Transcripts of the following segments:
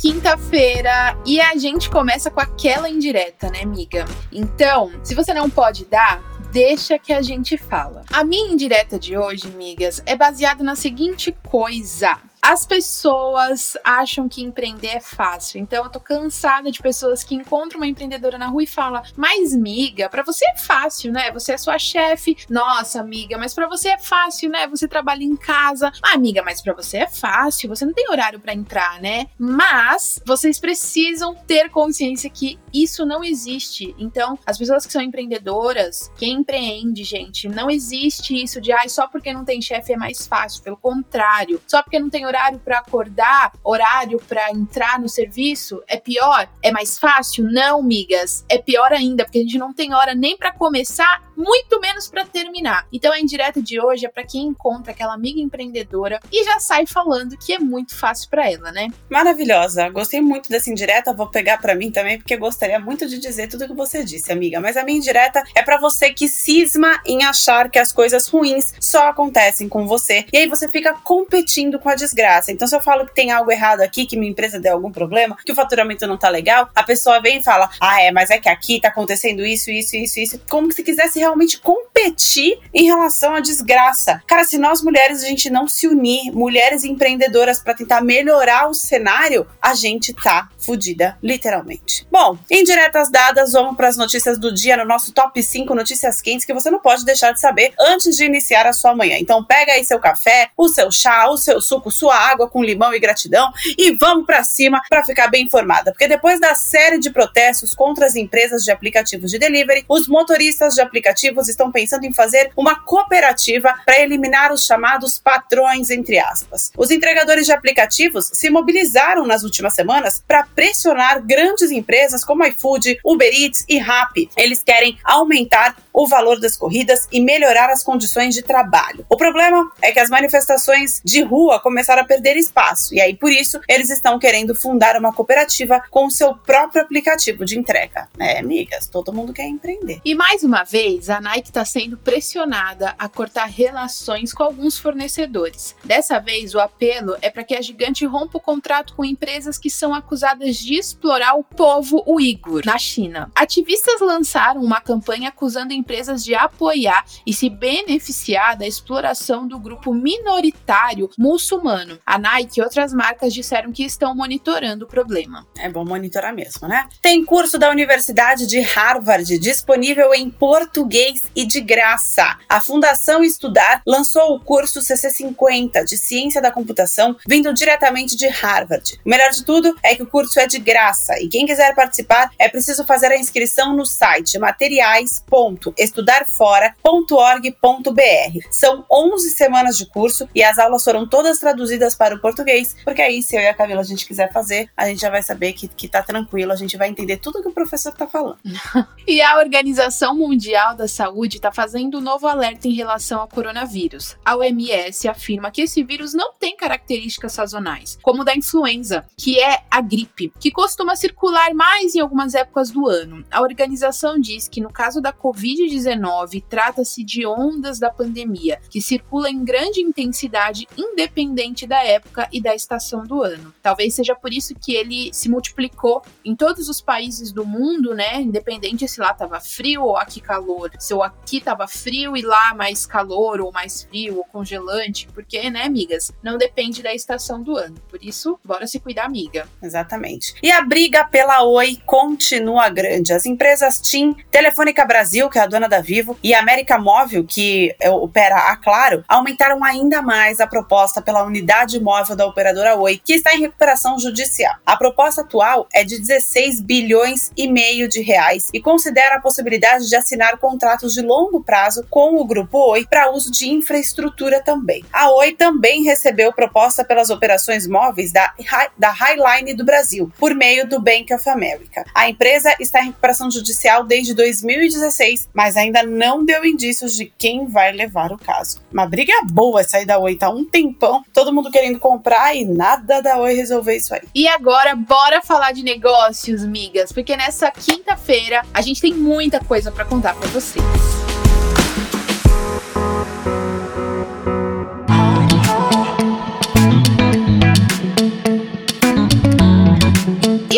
Quinta-feira e a gente começa com aquela indireta, né, amiga? Então, se você não pode dar, deixa que a gente fala. A minha indireta de hoje, amigas, é baseada na seguinte coisa. As pessoas acham que empreender é fácil. Então eu tô cansada de pessoas que encontram uma empreendedora na rua e falam: "Mas miga, para você é fácil, né? Você é sua chefe. Nossa, amiga, mas para você é fácil, né? Você trabalha em casa. Ah, amiga, mas para você é fácil. Você não tem horário para entrar, né? Mas vocês precisam ter consciência que isso não existe. Então, as pessoas que são empreendedoras, quem empreende, gente, não existe isso de ai, ah, só porque não tem chefe é mais fácil. Pelo contrário, só porque não tem horário para acordar, horário para entrar no serviço, é pior? É mais fácil? Não, migas. É pior ainda, porque a gente não tem hora nem para começar, muito menos para terminar. Então a indireta de hoje é para quem encontra aquela amiga empreendedora e já sai falando que é muito fácil para ela, né? Maravilhosa. Gostei muito dessa indireta, vou pegar para mim também porque gostaria muito de dizer tudo que você disse, amiga. Mas a minha indireta é para você que cisma em achar que as coisas ruins só acontecem com você e aí você fica competindo com a desgraça desgraça. Então, se eu falo que tem algo errado aqui, que minha empresa deu algum problema, que o faturamento não tá legal, a pessoa vem e fala: Ah, é, mas é que aqui tá acontecendo isso, isso, isso, isso. Como se quisesse realmente competir em relação à desgraça. Cara, se nós mulheres a gente não se unir, mulheres empreendedoras, para tentar melhorar o cenário, a gente tá fudida, literalmente. Bom, em diretas dadas, vamos para as notícias do dia no nosso top 5 notícias quentes que você não pode deixar de saber antes de iniciar a sua manhã. Então, pega aí seu café, o seu chá, o seu suco, sua água com limão e gratidão e vamos para cima para ficar bem informada. Porque depois da série de protestos contra as empresas de aplicativos de delivery, os motoristas de aplicativos estão pensando em fazer uma cooperativa para eliminar os chamados patrões, entre aspas. Os entregadores de aplicativos se mobilizaram nas últimas semanas para pressionar grandes empresas como iFood, Uber Eats e Rappi. Eles querem aumentar o valor das corridas e melhorar as condições de trabalho. O problema é que as manifestações de rua começaram a perder espaço e aí por isso eles estão querendo fundar uma cooperativa com o seu próprio aplicativo de entrega. É, amigas, todo mundo quer empreender. E mais uma vez, a Nike está sendo pressionada a cortar relações com alguns fornecedores. Dessa vez, o apelo é para que a gigante rompa o contrato com empresas que são acusadas de explorar o povo uigur na China. Ativistas lançaram uma campanha acusando empresas de apoiar e se beneficiar da exploração do grupo minoritário muçulmano. A Nike e outras marcas disseram que estão monitorando o problema. É bom monitorar mesmo, né? Tem curso da Universidade de Harvard disponível em português e de graça. A Fundação Estudar lançou o curso CC50 de Ciência da Computação, vindo diretamente de Harvard. O melhor de tudo é que o curso é de graça e quem quiser participar é preciso fazer a inscrição no site materiais.com estudarfora.org.br. São 11 semanas de curso e as aulas foram todas traduzidas para o português, porque aí, se eu e a Camila a gente quiser fazer, a gente já vai saber que, que tá tranquilo, a gente vai entender tudo que o professor tá falando. e a Organização Mundial da Saúde está fazendo um novo alerta em relação ao coronavírus. A OMS afirma que esse vírus não tem características sazonais, como da influenza, que é a gripe, que costuma circular mais em algumas épocas do ano. A organização diz que no caso da Covid, Covid-19 trata-se de ondas da pandemia, que circula em grande intensidade, independente da época e da estação do ano. Talvez seja por isso que ele se multiplicou em todos os países do mundo, né? Independente se lá tava frio ou aqui calor, se ou aqui tava frio e lá mais calor ou mais frio ou congelante, porque, né, amigas, não depende da estação do ano. Por isso, bora se cuidar, amiga. Exatamente. E a briga pela Oi continua grande. As empresas TIM, Telefônica Brasil, que é a dona da Vivo, e a América Móvel, que é, opera a Claro, aumentaram ainda mais a proposta pela unidade móvel da operadora Oi, que está em recuperação judicial. A proposta atual é de 16 bilhões e meio de reais e considera a possibilidade de assinar contratos de longo prazo com o grupo Oi para uso de infraestrutura também. A Oi também recebeu proposta pelas operações móveis da, da Highline do Brasil, por meio do Bank of America. A empresa está em recuperação judicial desde 2016, mas ainda não deu indícios de quem vai levar o caso. Uma briga boa essa aí da Oi, tá um tempão, todo mundo querendo comprar e nada da Oi resolver isso aí. E agora, bora falar de negócios, migas, porque nessa quinta-feira a gente tem muita coisa para contar para vocês.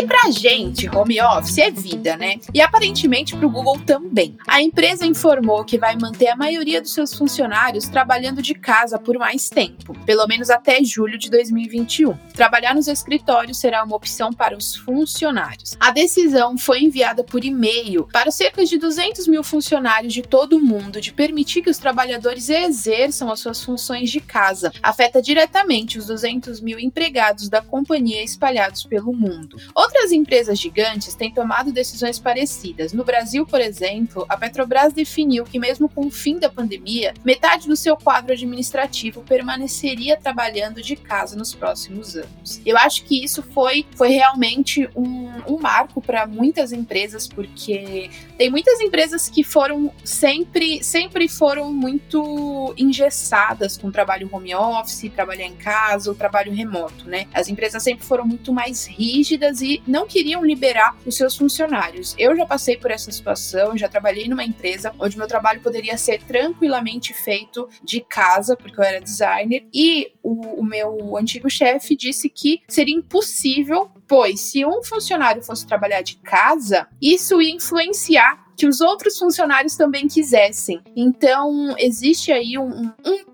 Pra gente, home office é vida, né? E aparentemente pro Google também. A empresa informou que vai manter a maioria dos seus funcionários trabalhando de casa por mais tempo, pelo menos até julho de 2021. Trabalhar nos escritórios será uma opção para os funcionários. A decisão foi enviada por e-mail para cerca de 200 mil funcionários de todo o mundo de permitir que os trabalhadores exerçam as suas funções de casa. Afeta diretamente os 200 mil empregados da companhia espalhados pelo mundo. Outras empresas gigantes têm tomado decisões parecidas. No Brasil, por exemplo, a Petrobras definiu que, mesmo com o fim da pandemia, metade do seu quadro administrativo permaneceria trabalhando de casa nos próximos anos. Eu acho que isso foi, foi realmente um, um marco para muitas empresas, porque tem muitas empresas que foram sempre, sempre foram muito engessadas com trabalho home office, trabalhar em casa, ou trabalho remoto, né? As empresas sempre foram muito mais rígidas e não queriam liberar os seus funcionários. Eu já passei por essa situação, já trabalhei numa empresa onde meu trabalho poderia ser tranquilamente feito de casa, porque eu era designer, e o, o meu antigo chefe disse que seria impossível, pois se um funcionário fosse trabalhar de casa, isso ia influenciar que os outros funcionários também quisessem. Então, existe aí um, um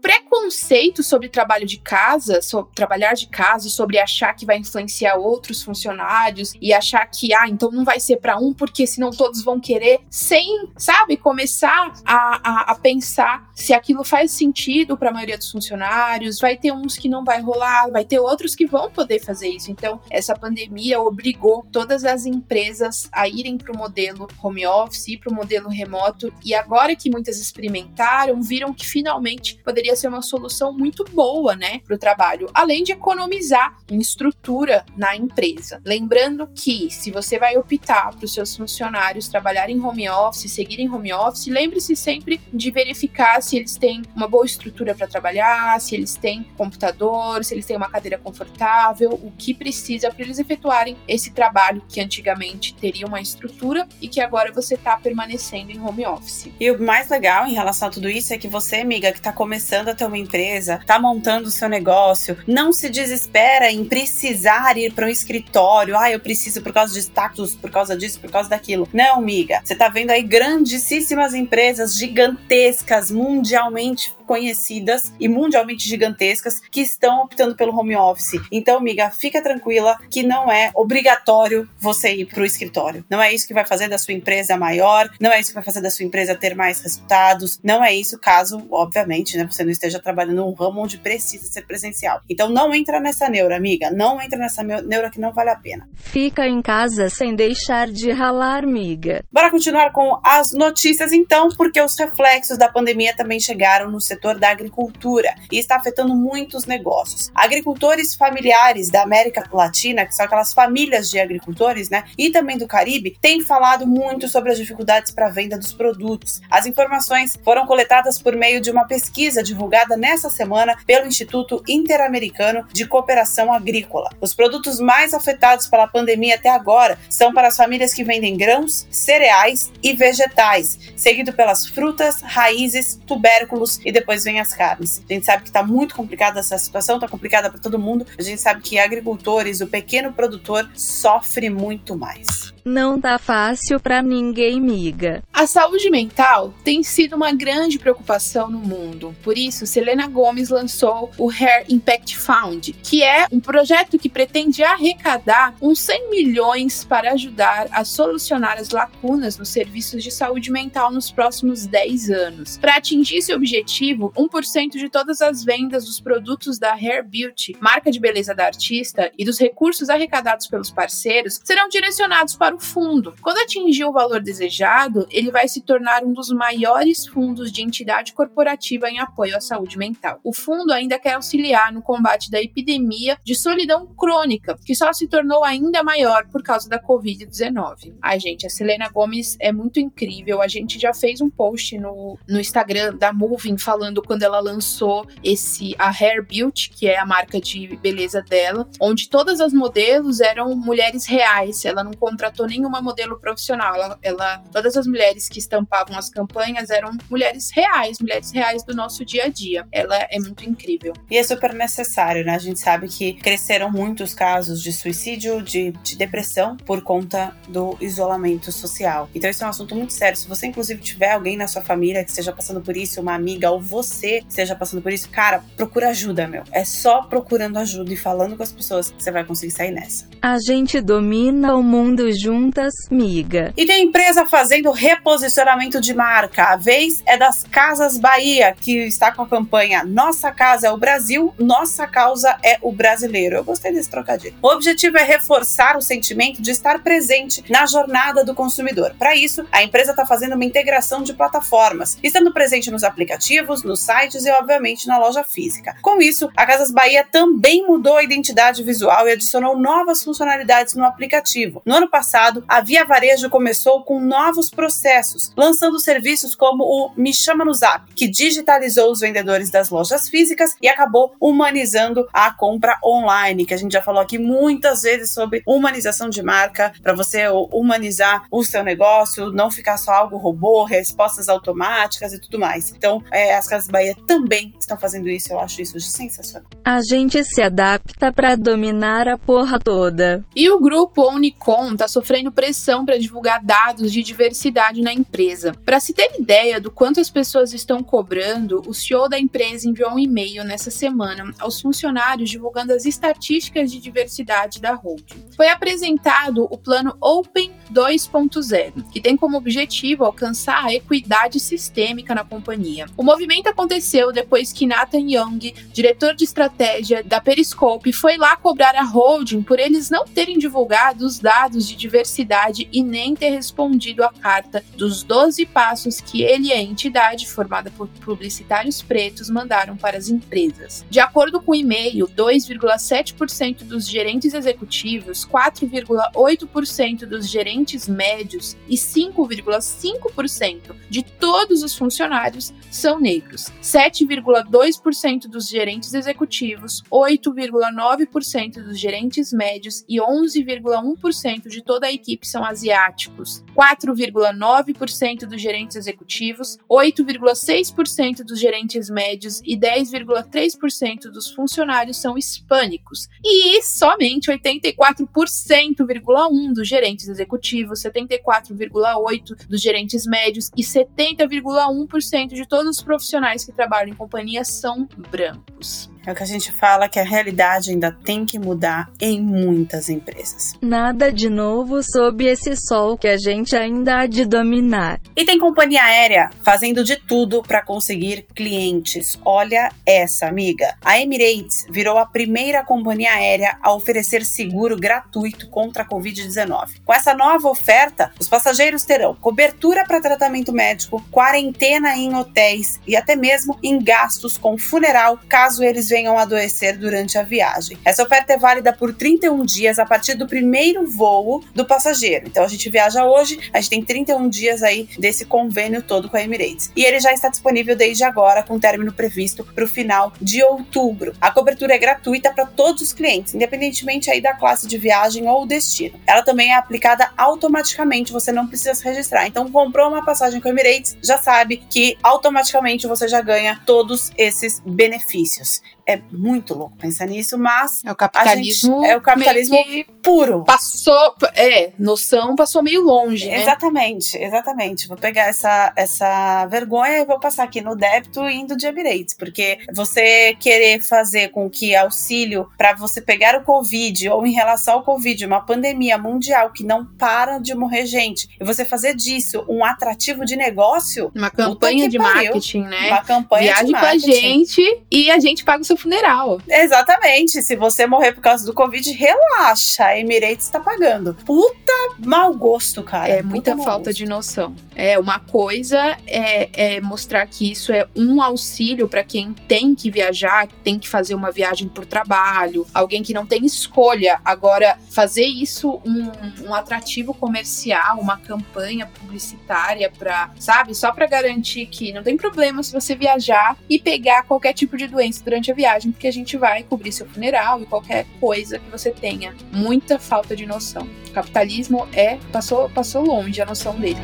preconceito sobre trabalho de casa, sobre trabalhar de casa e sobre achar que vai influenciar outros funcionários e achar que, ah, então não vai ser para um porque senão todos vão querer, sem, sabe, começar a, a, a pensar se aquilo faz sentido para a maioria dos funcionários. Vai ter uns que não vai rolar, vai ter outros que vão poder fazer isso. Então, essa pandemia obrigou todas as empresas a irem para o modelo home office para o modelo remoto e agora que muitas experimentaram, viram que finalmente poderia ser uma solução muito boa, né, para o trabalho, além de economizar em estrutura na empresa. Lembrando que se você vai optar para os seus funcionários trabalharem em home office, seguirem home office, lembre-se sempre de verificar se eles têm uma boa estrutura para trabalhar, se eles têm computador, se eles têm uma cadeira confortável, o que precisa para eles efetuarem esse trabalho que antigamente teria uma estrutura e que agora você está permanecendo em home office. E o mais legal em relação a tudo isso é que você, amiga, que está começando a ter uma empresa, está montando o seu negócio, não se desespera em precisar ir para um escritório. Ah, eu preciso por causa de status, por causa disso, por causa daquilo. Não, amiga. Você está vendo aí grandíssimas empresas gigantescas, mundialmente conhecidas e mundialmente gigantescas que estão optando pelo home office. Então, amiga, fica tranquila que não é obrigatório você ir para o escritório. Não é isso que vai fazer da sua empresa maior, não é isso que vai fazer da sua empresa ter mais resultados, não é isso caso, obviamente, né, você não esteja trabalhando num ramo onde precisa ser presencial. Então, não entra nessa neura, amiga. Não entra nessa neura que não vale a pena. Fica em casa sem deixar de ralar, amiga. Bora continuar com as notícias, então, porque os reflexos da pandemia também chegaram no setor setor da agricultura e está afetando muitos negócios. Agricultores familiares da América Latina, que são aquelas famílias de agricultores, né, e também do Caribe, têm falado muito sobre as dificuldades para a venda dos produtos. As informações foram coletadas por meio de uma pesquisa divulgada nessa semana pelo Instituto Interamericano de Cooperação Agrícola. Os produtos mais afetados pela pandemia até agora são para as famílias que vendem grãos, cereais e vegetais, seguido pelas frutas, raízes, tubérculos e depois depois vem as carnes. A gente sabe que está muito complicada essa situação, está complicada para todo mundo. A gente sabe que agricultores, o pequeno produtor, sofre muito mais. Não tá fácil para ninguém, miga. A saúde mental tem sido uma grande preocupação no mundo. Por isso, Selena Gomes lançou o Hair Impact Fund, que é um projeto que pretende arrecadar uns 100 milhões para ajudar a solucionar as lacunas nos serviços de saúde mental nos próximos 10 anos. Para atingir esse objetivo, 1% de todas as vendas dos produtos da Hair Beauty, marca de beleza da artista, e dos recursos arrecadados pelos parceiros serão direcionados para o fundo. Quando atingir o valor desejado, ele vai se tornar um dos maiores fundos de entidade corporativa em apoio à saúde mental. O fundo ainda quer auxiliar no combate da epidemia de solidão crônica, que só se tornou ainda maior por causa da Covid-19. Ai, gente, a Selena Gomes é muito incrível. A gente já fez um post no, no Instagram da Moving falando quando ela lançou esse a Hair Beauty, que é a marca de beleza dela, onde todas as modelos eram mulheres reais. Ela não contratou nenhuma modelo profissional. Ela, ela, todas as mulheres que estampavam as campanhas eram mulheres reais, mulheres reais do nosso dia a dia. Ela é muito incrível. E é super necessário, né? A gente sabe que cresceram muitos casos de suicídio, de, de depressão por conta do isolamento social. Então isso é um assunto muito sério. Se você inclusive tiver alguém na sua família que esteja passando por isso, uma amiga ou você esteja passando por isso, cara, procura ajuda, meu. É só procurando ajuda e falando com as pessoas que você vai conseguir sair nessa. A gente domina o mundo juntas, miga. E tem empresa fazendo reposicionamento de marca. A vez é das Casas Bahia, que está com a campanha Nossa Casa é o Brasil, Nossa Causa é o Brasileiro. Eu gostei desse trocadilho. O objetivo é reforçar o sentimento de estar presente na jornada do consumidor. Para isso, a empresa está fazendo uma integração de plataformas, estando presente nos aplicativos, nos sites e, obviamente, na loja física. Com isso, a Casas Bahia também mudou a identidade visual e adicionou novas funcionalidades no aplicativo. No ano passado, passado, a Via Varejo começou com novos processos, lançando serviços como o Me Chama no Zap, que digitalizou os vendedores das lojas físicas e acabou humanizando a compra online, que a gente já falou aqui muitas vezes sobre humanização de marca, para você humanizar o seu negócio, não ficar só algo robô, respostas automáticas e tudo mais. Então, é, as Casas Bahia também estão fazendo isso, eu acho isso sensacional. A gente se adapta para dominar a porra toda. E o grupo Unicom está sofrendo sofrendo pressão para divulgar dados de diversidade na empresa. Para se ter ideia do quanto as pessoas estão cobrando, o CEO da empresa enviou um e-mail nessa semana aos funcionários divulgando as estatísticas de diversidade da holding. Foi apresentado o plano Open 2.0, que tem como objetivo alcançar a equidade sistêmica na companhia. O movimento aconteceu depois que Nathan Young, diretor de estratégia da Periscope, foi lá cobrar a holding por eles não terem divulgado os dados de diversidade diversidade e nem ter respondido à carta dos 12 passos que ele e a entidade, formada por publicitários pretos, mandaram para as empresas. De acordo com o e-mail, 2,7% dos gerentes executivos, 4,8% dos gerentes médios e 5,5% de todos os funcionários são negros. 7,2% dos gerentes executivos, 8,9% dos gerentes médios e 11,1% de toda a equipe são asiáticos, 4,9% dos gerentes executivos, 8,6% dos gerentes médios e 10,3% dos funcionários são hispânicos. E somente 84,1% dos gerentes executivos, 74,8% dos gerentes médios e 70,1% de todos os profissionais que trabalham em companhias são brancos. É o que a gente fala que a realidade ainda tem que mudar em muitas empresas. Nada de novo sob esse sol que a gente ainda há de dominar. E tem companhia aérea fazendo de tudo para conseguir clientes. Olha essa, amiga. A Emirates virou a primeira companhia aérea a oferecer seguro gratuito contra a Covid-19. Com essa nova oferta, os passageiros terão cobertura para tratamento médico, quarentena em hotéis e até mesmo em gastos com funeral, caso eles venham venham adoecer durante a viagem. Essa oferta é válida por 31 dias a partir do primeiro voo do passageiro. Então a gente viaja hoje, a gente tem 31 dias aí desse convênio todo com a Emirates. E ele já está disponível desde agora, com término previsto para o final de outubro. A cobertura é gratuita para todos os clientes, independentemente aí da classe de viagem ou destino. Ela também é aplicada automaticamente, você não precisa se registrar. Então comprou uma passagem com a Emirates, já sabe que automaticamente você já ganha todos esses benefícios é muito louco pensar nisso, mas é o capitalismo, é o capitalismo puro. Passou, é, noção passou meio longe, né? Exatamente, exatamente. Vou pegar essa, essa vergonha e vou passar aqui no débito indo de Emirates, porque você querer fazer com que auxílio para você pegar o Covid ou em relação ao Covid, uma pandemia mundial que não para de morrer gente, e você fazer disso um atrativo de negócio, uma campanha de pariu. marketing, né? Uma campanha Viagem de marketing. com a gente e a gente paga o seu funeral. Exatamente. Se você morrer por causa do Covid, relaxa. A Emirates está pagando. Puta mau gosto, cara. É muita falta de noção. É, uma coisa é, é mostrar que isso é um auxílio para quem tem que viajar, tem que fazer uma viagem por trabalho, alguém que não tem escolha. Agora, fazer isso um, um atrativo comercial, uma campanha publicitária para, sabe, só para garantir que não tem problema se você viajar e pegar qualquer tipo de doença durante a viagem viagem, porque a gente vai cobrir seu funeral e qualquer coisa que você tenha. Muita falta de noção. O capitalismo é passou, passou longe a noção dele.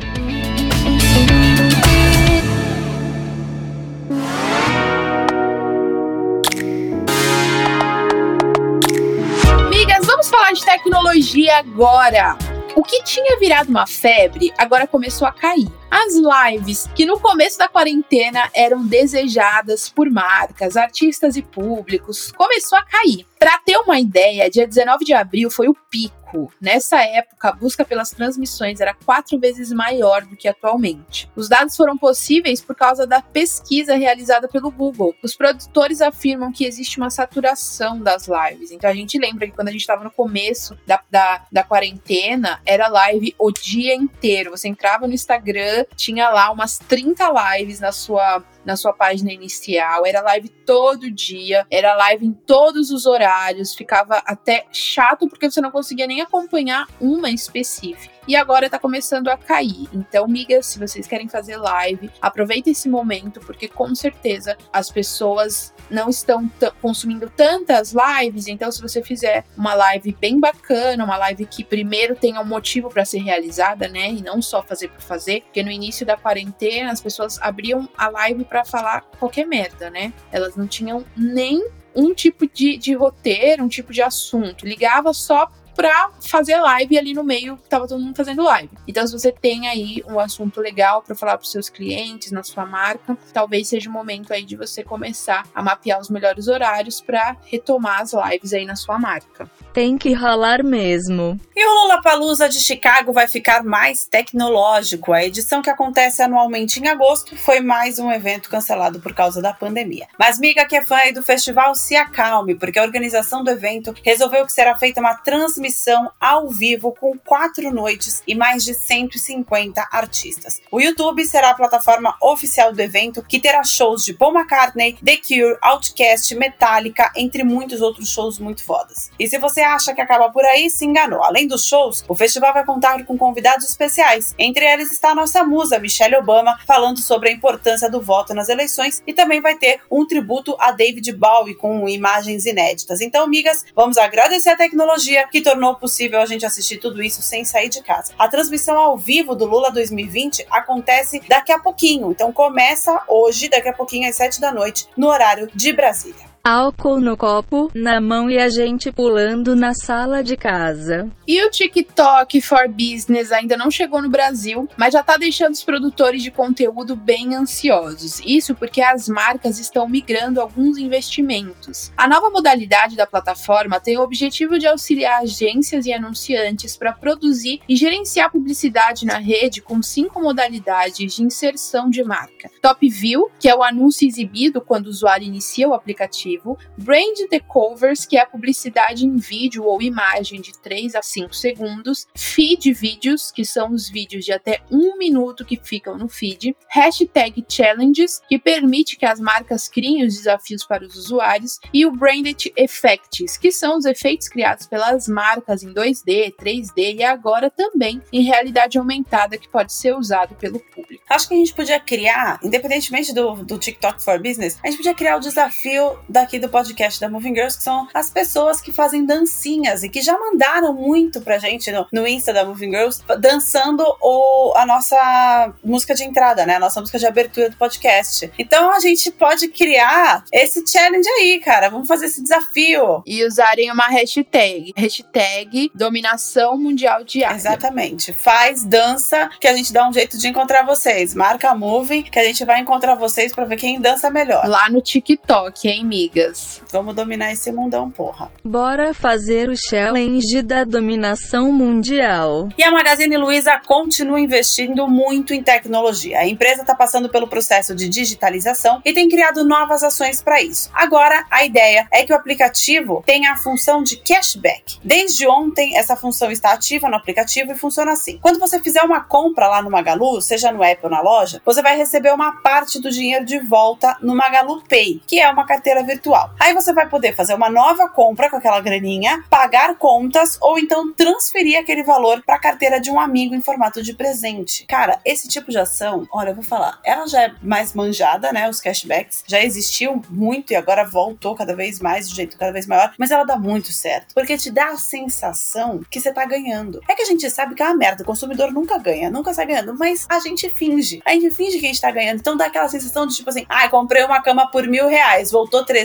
Amigas, vamos falar de tecnologia agora. O que tinha virado uma febre agora começou a cair. As lives, que no começo da quarentena eram desejadas por marcas, artistas e públicos, começou a cair. Para ter uma ideia, dia 19 de abril foi o pico. Nessa época, a busca pelas transmissões era quatro vezes maior do que atualmente. Os dados foram possíveis por causa da pesquisa realizada pelo Google. Os produtores afirmam que existe uma saturação das lives. Então a gente lembra que quando a gente estava no começo da, da, da quarentena, era live o dia inteiro. Você entrava no Instagram, tinha lá umas 30 lives na sua na sua página inicial, era live todo dia, era live em todos os horários, ficava até chato porque você não conseguia nem acompanhar uma específica e agora tá começando a cair. Então, migas, se vocês querem fazer live, aproveita esse momento, porque com certeza as pessoas não estão consumindo tantas lives. Então, se você fizer uma live bem bacana, uma live que primeiro tenha um motivo para ser realizada, né? E não só fazer por fazer, porque no início da quarentena as pessoas abriam a live para falar qualquer merda, né? Elas não tinham nem um tipo de, de roteiro, um tipo de assunto. Ligava só pra fazer live ali no meio, tava todo mundo fazendo live. Então, se você tem aí um assunto legal para falar pros seus clientes, na sua marca, talvez seja o momento aí de você começar a mapear os melhores horários para retomar as lives aí na sua marca. Tem que rolar mesmo. E o Lollapalooza de Chicago vai ficar mais tecnológico. A edição que acontece anualmente em agosto foi mais um evento cancelado por causa da pandemia. Mas miga que é fã aí do festival, se acalme, porque a organização do evento resolveu que será feita uma transmissão transmissão ao vivo com quatro noites e mais de 150 artistas. O YouTube será a plataforma oficial do evento, que terá shows de Paul McCartney, The Cure, Outkast, Metallica, entre muitos outros shows muito fodas. E se você acha que acaba por aí, se enganou. Além dos shows, o festival vai contar com convidados especiais. Entre eles está a nossa musa, Michelle Obama, falando sobre a importância do voto nas eleições e também vai ter um tributo a David Bowie com imagens inéditas. Então, amigas, vamos agradecer a tecnologia que tornou tornou possível a gente assistir tudo isso sem sair de casa. A transmissão ao vivo do Lula 2020 acontece daqui a pouquinho, então começa hoje, daqui a pouquinho às 7 da noite, no horário de Brasília álcool no copo, na mão e a gente pulando na sala de casa. E o TikTok for Business ainda não chegou no Brasil, mas já está deixando os produtores de conteúdo bem ansiosos. Isso porque as marcas estão migrando alguns investimentos. A nova modalidade da plataforma tem o objetivo de auxiliar agências e anunciantes para produzir e gerenciar publicidade na rede com cinco modalidades de inserção de marca. Top View, que é o anúncio exibido quando o usuário inicia o aplicativo aplicativo, brand takeovers, que é a publicidade em vídeo ou imagem de 3 a 5 segundos, feed vídeos, que são os vídeos de até um minuto que ficam no feed, hashtag challenges, que permite que as marcas criem os desafios para os usuários, e o branded effects, que são os efeitos criados pelas marcas em 2D, 3D e agora também em realidade aumentada que pode ser usado pelo público. Acho que a gente podia criar, independentemente do, do TikTok for Business, a gente podia criar o desafio daqui do podcast da Moving Girls, que são as pessoas que fazem dancinhas e que já mandaram muito pra gente no, no Insta da Moving Girls, dançando o, a nossa música de entrada, né? A nossa música de abertura do podcast. Então a gente pode criar esse challenge aí, cara. Vamos fazer esse desafio. E usarem uma hashtag. Hashtag dominação mundial diária. Exatamente. Faz, dança, que a gente dá um jeito de encontrar vocês. Marca a Moving, que a gente vai encontrar vocês pra ver quem dança melhor. Lá no TikTok, hein, migas? Vamos dominar esse mundão, porra. Bora fazer o challenge da dominação mundial. E a Magazine Luiza continua investindo muito em tecnologia. A empresa está passando pelo processo de digitalização e tem criado novas ações para isso. Agora, a ideia é que o aplicativo tenha a função de cashback. Desde ontem, essa função está ativa no aplicativo e funciona assim. Quando você fizer uma compra lá no Magalu, seja no app ou na loja, você vai receber uma parte do dinheiro de volta no Magalu Pay, que é uma carteira virtual. Aí você vai poder fazer uma nova compra com aquela graninha, pagar contas ou então transferir aquele valor para a carteira de um amigo em formato de presente. Cara, esse tipo de ação, olha, eu vou falar, ela já é mais manjada, né? Os cashbacks já existiu muito e agora voltou cada vez mais de jeito cada vez maior, mas ela dá muito certo, porque te dá a sensação que você tá ganhando. É que a gente sabe que é uma merda, o consumidor nunca ganha, nunca sai ganhando, mas a gente finge. A gente finge que a gente tá ganhando, então dá aquela sensação de tipo assim, ah, comprei uma cama por mil reais, voltou 300,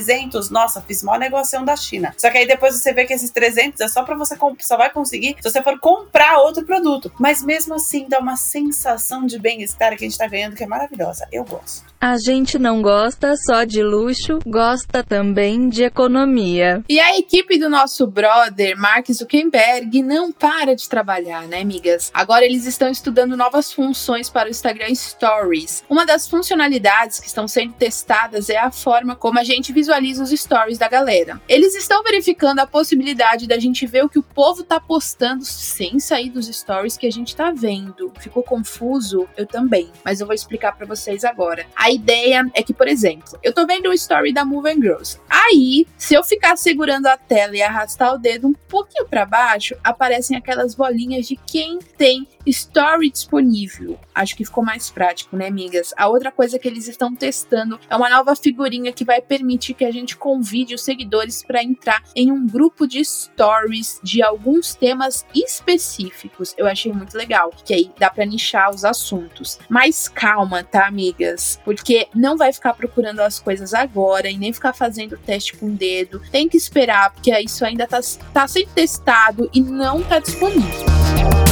nossa, fiz maior negociação da China. Só que aí depois você vê que esses 300 é só pra você só vai conseguir se você for comprar outro produto. Mas mesmo assim dá uma sensação de bem-estar que a gente tá ganhando que é maravilhosa. Eu gosto. A gente não gosta só de luxo, gosta também de economia. E a equipe do nosso brother, Mark Zuckerberg, não para de trabalhar, né, amigas? Agora eles estão estudando novas funções para o Instagram Stories. Uma das funcionalidades que estão sendo testadas é a forma como a gente visualiza os stories da galera. Eles estão verificando a possibilidade da gente ver o que o povo tá postando sem sair dos stories que a gente tá vendo. Ficou confuso? Eu também, mas eu vou explicar para vocês agora. A ideia é que, por exemplo, eu tô vendo o story da Moving Girls. Aí, se eu ficar segurando a tela e arrastar o dedo um pouquinho para baixo, aparecem aquelas bolinhas de quem tem story disponível. Acho que ficou mais prático, né, amigas? A outra coisa que eles estão testando é uma nova figurinha que vai permitir que a gente convide os seguidores para entrar em um grupo de stories de alguns temas específicos. Eu achei muito legal, que aí dá para nichar os assuntos. Mas calma, tá, amigas? Porque não vai ficar procurando as coisas agora e nem ficar fazendo teste com o dedo. Tem que esperar, porque isso ainda tá, tá sendo testado e não tá disponível.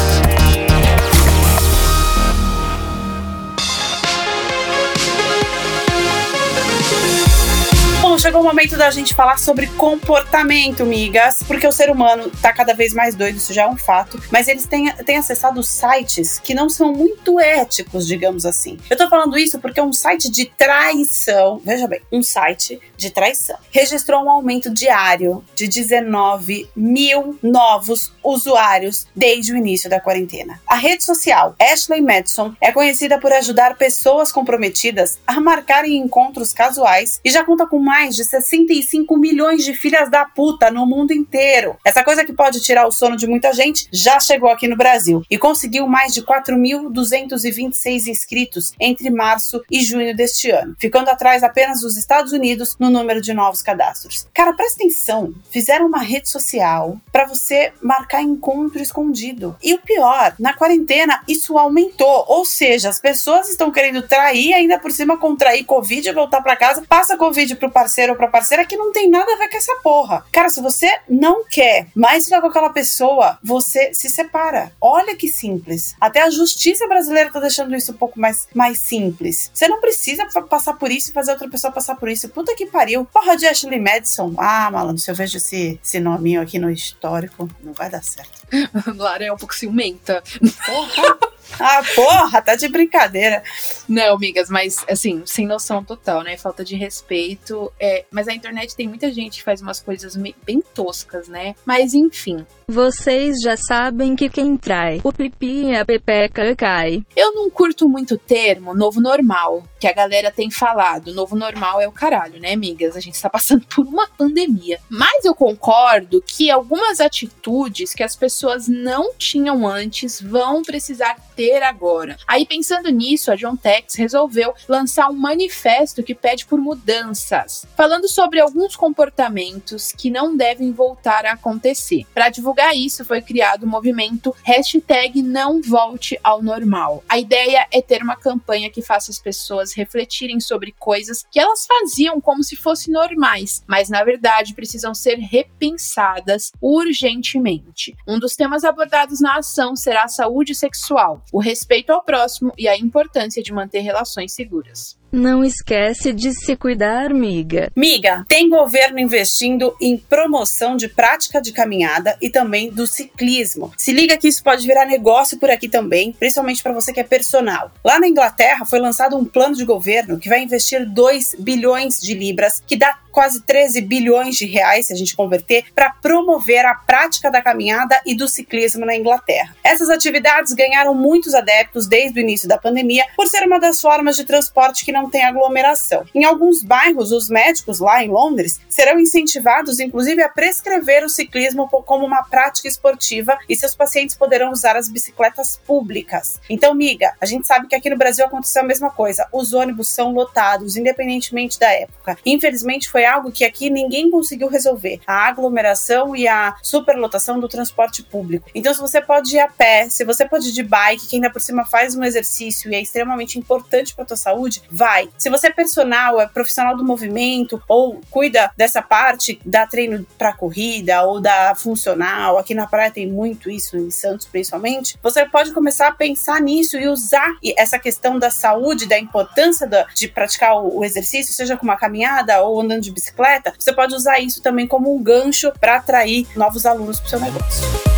Bom, chegou o momento da gente falar sobre comportamento, migas, porque o ser humano tá cada vez mais doido, isso já é um fato, mas eles têm, têm acessado sites que não são muito éticos, digamos assim. Eu tô falando isso porque um site de traição, veja bem, um site de traição registrou um aumento diário de 19 mil novos usuários desde o início da quarentena. A rede social Ashley Madison é conhecida por ajudar pessoas comprometidas a marcarem encontros casuais e já conta com mais mais de 65 milhões de filhas da puta no mundo inteiro. Essa coisa que pode tirar o sono de muita gente já chegou aqui no Brasil e conseguiu mais de 4.226 inscritos entre março e junho deste ano, ficando atrás apenas dos Estados Unidos no número de novos cadastros. Cara, presta atenção, fizeram uma rede social para você marcar encontro escondido. E o pior, na quarentena isso aumentou, ou seja, as pessoas estão querendo trair ainda por cima contrair covid e voltar para casa, passa covid pro parceiro parceiro ou pra parceira que não tem nada a ver com essa porra. Cara, se você não quer mais ficar com aquela pessoa, você se separa. Olha que simples. Até a justiça brasileira tá deixando isso um pouco mais, mais simples. Você não precisa passar por isso e fazer outra pessoa passar por isso. Puta que pariu. Porra de Ashley Madison. Ah, malandro, se eu vejo esse, esse nominho aqui no histórico, não vai dar certo. Lara é um pouco ciumenta. Porra. Ah, porra, tá de brincadeira. Não, amigas, mas assim, sem noção total, né? Falta de respeito. É, mas a internet tem muita gente que faz umas coisas bem toscas, né? Mas enfim. Vocês já sabem que quem trai o pipi e a pepeca cai. Eu não curto muito o termo novo normal, que a galera tem falado. Novo normal é o caralho, né, amigas? A gente tá passando por uma pandemia. Mas eu concordo que algumas atitudes que as pessoas não tinham antes vão precisar ter agora. Aí, pensando nisso, a John Tex resolveu lançar um manifesto que pede por mudanças, falando sobre alguns comportamentos que não devem voltar a acontecer. Para divulgar isso, foi criado o movimento hashtag não volte ao normal. A ideia é ter uma campanha que faça as pessoas refletirem sobre coisas que elas faziam como se fossem normais, mas na verdade precisam ser repensadas urgentemente. Um dos temas abordados na ação será a saúde sexual, o respeito ao próximo e a importância de manter relações seguras. Não esquece de se cuidar, miga. Miga, tem governo investindo em promoção de prática de caminhada e também do ciclismo. Se liga que isso pode virar negócio por aqui também, principalmente para você que é personal. Lá na Inglaterra foi lançado um plano de governo que vai investir 2 bilhões de libras, que dá quase 13 bilhões de reais, se a gente converter, para promover a prática da caminhada e do ciclismo na Inglaterra. Essas atividades ganharam muitos adeptos desde o início da pandemia por ser uma das formas de transporte que não tem aglomeração. Em alguns bairros, os médicos lá em Londres serão incentivados, inclusive, a prescrever o ciclismo como uma prática esportiva e seus pacientes poderão usar as bicicletas públicas. Então, miga, a gente sabe que aqui no Brasil aconteceu a mesma coisa. Os ônibus são lotados, independentemente da época. Infelizmente, foi algo que aqui ninguém conseguiu resolver: a aglomeração e a superlotação do transporte público. Então, se você pode ir a pé, se você pode ir de bike, que ainda por cima faz um exercício e é extremamente importante para tua saúde, vai. Se você é personal, é profissional do movimento ou cuida dessa parte, dá treino para corrida ou da funcional, aqui na praia tem muito isso, em Santos principalmente, você pode começar a pensar nisso e usar essa questão da saúde, da importância de praticar o exercício, seja com uma caminhada ou andando de bicicleta, você pode usar isso também como um gancho para atrair novos alunos para o seu negócio.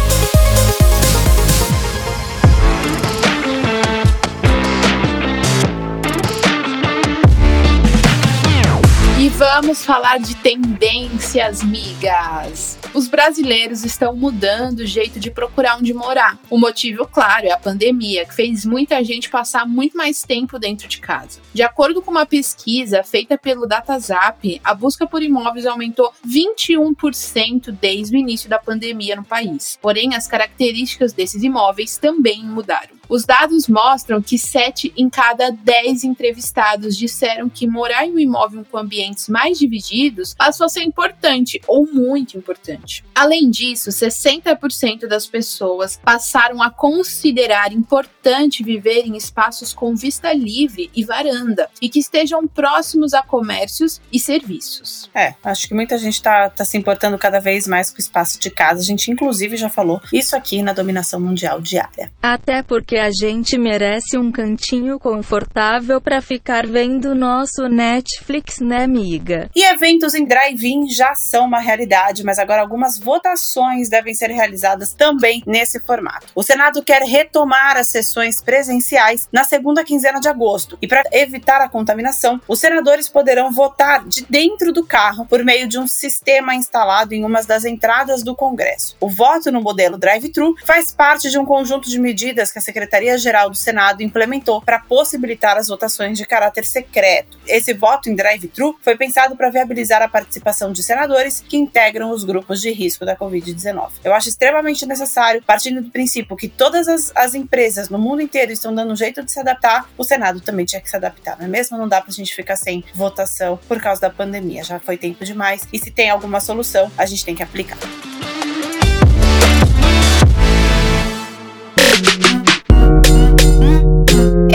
Vamos falar de tendências, migas. Os brasileiros estão mudando o jeito de procurar onde morar. O motivo, claro, é a pandemia, que fez muita gente passar muito mais tempo dentro de casa. De acordo com uma pesquisa feita pelo DataZap, a busca por imóveis aumentou 21% desde o início da pandemia no país. Porém, as características desses imóveis também mudaram. Os dados mostram que 7 em cada 10 entrevistados disseram que morar em um imóvel com ambientes mais divididos passou a ser importante ou muito importante. Além disso, 60% das pessoas passaram a considerar importante viver em espaços com vista livre e varanda e que estejam próximos a comércios e serviços. É, acho que muita gente está tá se importando cada vez mais com o espaço de casa. A gente, inclusive, já falou isso aqui na dominação mundial diária. Até porque a gente merece um cantinho confortável para ficar vendo nosso Netflix, né, amiga? E eventos em drive-in já são uma realidade, mas agora algumas votações devem ser realizadas também nesse formato. O Senado quer retomar as sessões presenciais na segunda quinzena de agosto. E para evitar a contaminação, os senadores poderão votar de dentro do carro por meio de um sistema instalado em uma das entradas do Congresso. O voto no modelo drive-thru faz parte de um conjunto de medidas que a Secretaria Secretaria-Geral do Senado implementou para possibilitar as votações de caráter secreto. Esse voto em drive-thru foi pensado para viabilizar a participação de senadores que integram os grupos de risco da Covid-19. Eu acho extremamente necessário, partindo do princípio que todas as, as empresas no mundo inteiro estão dando um jeito de se adaptar, o Senado também tinha que se adaptar, não é mesmo? Não dá para a gente ficar sem votação por causa da pandemia. Já foi tempo demais. E se tem alguma solução, a gente tem que aplicar.